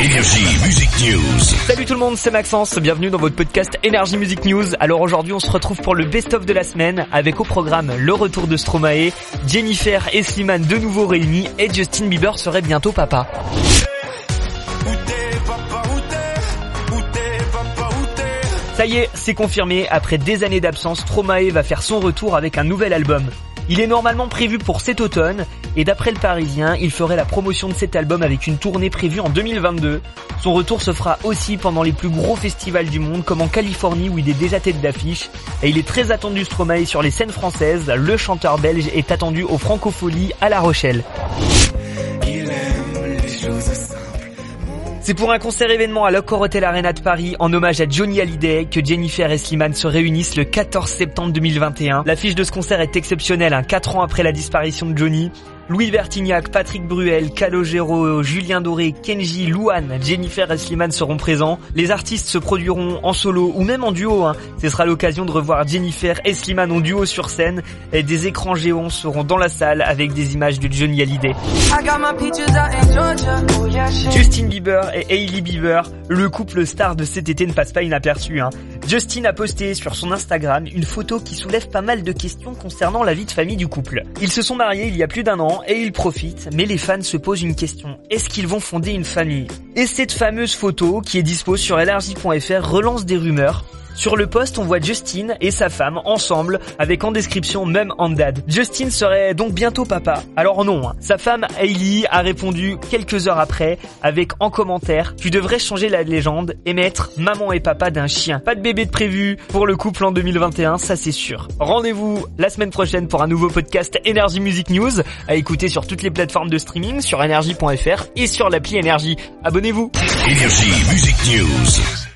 Énergie Music News. Salut tout le monde, c'est Maxence, bienvenue dans votre podcast Energy Music News. Alors aujourd'hui on se retrouve pour le best-of de la semaine avec au programme le retour de Stromae, Jennifer et Slimane de nouveau réunis et Justin Bieber serait bientôt papa. Ça y est, c'est confirmé, après des années d'absence, Stromae va faire son retour avec un nouvel album. Il est normalement prévu pour cet automne, et d'après le Parisien, il ferait la promotion de cet album avec une tournée prévue en 2022. Son retour se fera aussi pendant les plus gros festivals du monde, comme en Californie où il est déjà tête d'affiche, et il est très attendu Stromae sur les scènes françaises, le chanteur belge est attendu au Francofolie à La Rochelle. C'est pour un concert événement à l'Occor Hotel Arena de Paris en hommage à Johnny Hallyday que Jennifer et Slimane se réunissent le 14 septembre 2021. L'affiche de ce concert est exceptionnelle, hein, 4 ans après la disparition de Johnny. Louis Vertignac, Patrick Bruel, Calogero, Julien Doré, Kenji, Louane, Jennifer et Slimane seront présents. Les artistes se produiront en solo ou même en duo. Hein. Ce sera l'occasion de revoir Jennifer et Slimane en duo sur scène. Et des écrans géants seront dans la salle avec des images de Johnny Hallyday. Justin Bieber et Hailey Bieber, le couple star de cet été ne passe pas inaperçu. Hein. Justin a posté sur son Instagram une photo qui soulève pas mal de questions concernant la vie de famille du couple. Ils se sont mariés il y a plus d'un an et ils profitent, mais les fans se posent une question. Est-ce qu'ils vont fonder une famille? Et cette fameuse photo qui est dispo sur LRJ.fr relance des rumeurs sur le poste, on voit Justin et sa femme ensemble avec en description même en dad. Justin serait donc bientôt papa. Alors non, hein. sa femme Hailey a répondu quelques heures après avec en commentaire Tu devrais changer la légende et mettre maman et papa d'un chien. Pas de bébé de prévu pour le couple en 2021, ça c'est sûr. Rendez-vous la semaine prochaine pour un nouveau podcast Energy Music News à écouter sur toutes les plateformes de streaming, sur energy.fr et sur l'appli Energy. Abonnez-vous. Énergie Music News.